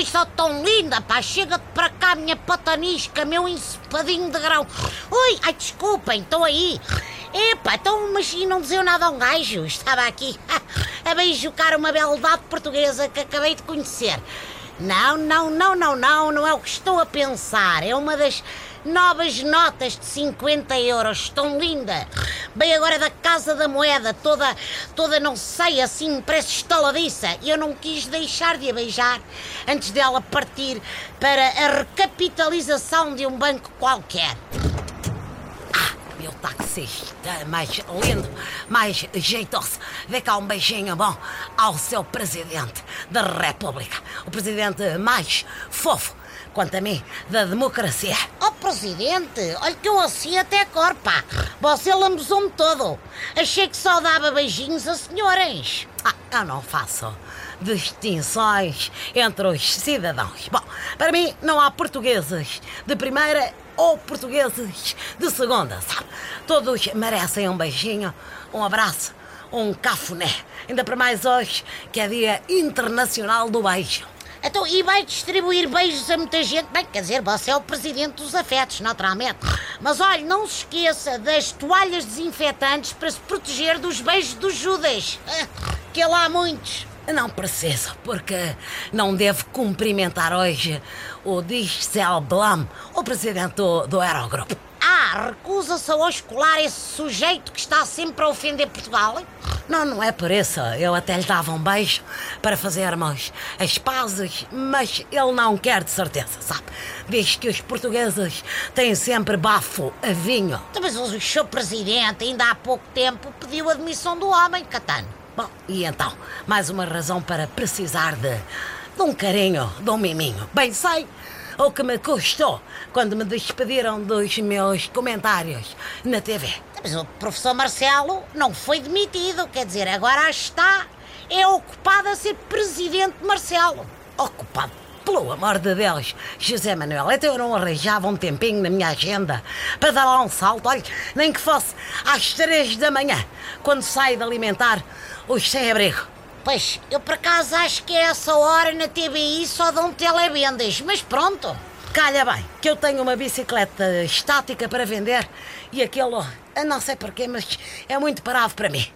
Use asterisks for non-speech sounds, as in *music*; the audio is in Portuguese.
Oi, só tão linda, pá. Chega-te para cá, minha patanisca, meu ensopadinho de grão. Ui, ai, desculpem, estou aí. Epá, então, mas e não dizia nada a um gajo? Estava aqui *laughs* a beijocar uma beldade portuguesa que acabei de conhecer. Não, não, não, não, não, não é o que estou a pensar. É uma das novas notas de 50 euros. Tão linda. Bem agora da Casa da Moeda, toda, toda não sei, assim, parece estaladiça. E eu não quis deixar de a beijar antes dela partir para a recapitalização de um banco qualquer meu taxista mais lindo, mais jeitoso. Dê cá um beijinho bom ao seu presidente da República. O presidente mais fofo, quanto a mim, da democracia. Presidente, olha que eu assim até corpa. Você lambuzou-me todo. Achei que só dava beijinhos a senhores. Ah, eu não faço distinções entre os cidadãos. Bom, para mim não há portugueses de primeira ou portugueses de segunda, sabe? Todos merecem um beijinho, um abraço, um cafuné. Ainda para mais hoje, que é Dia Internacional do Beijo. Então, e vai distribuir beijos a muita gente? Bem, quer dizer, você é o presidente dos afetos, naturalmente. Mas olha, não se esqueça das toalhas desinfetantes para se proteger dos beijos dos Judas. *laughs* Que lá há muitos. Não preciso, porque não devo cumprimentar hoje o Diesel Blum, o presidente do, do Aerogrupo. Recusa-se a hoje colar esse sujeito que está sempre a ofender Portugal? Não, não é por isso. Eu até lhe dava um beijo para fazermos as pazes, mas ele não quer de certeza, sabe? Diz que os portugueses têm sempre bafo a vinho. Então, mas o seu presidente ainda há pouco tempo pediu a demissão do homem, Catano. Bom, e então, mais uma razão para precisar de, de um carinho, de um miminho. Bem sei o que me custou quando me despediram dos meus comentários na TV. Mas o professor Marcelo não foi demitido, quer dizer, agora está é ocupado a ser presidente de Marcelo. Ocupado pelo amor de Deus, José Manuel, então eu não arranjava um tempinho na minha agenda para dar lá um salto, olha, nem que fosse às três da manhã, quando saio de alimentar os sem-abrigo. Pois, eu por acaso acho que é essa hora na TBI só dão televendas, mas pronto. Calha bem, que eu tenho uma bicicleta estática para vender e aquilo, não sei porquê, mas é muito parado para mim.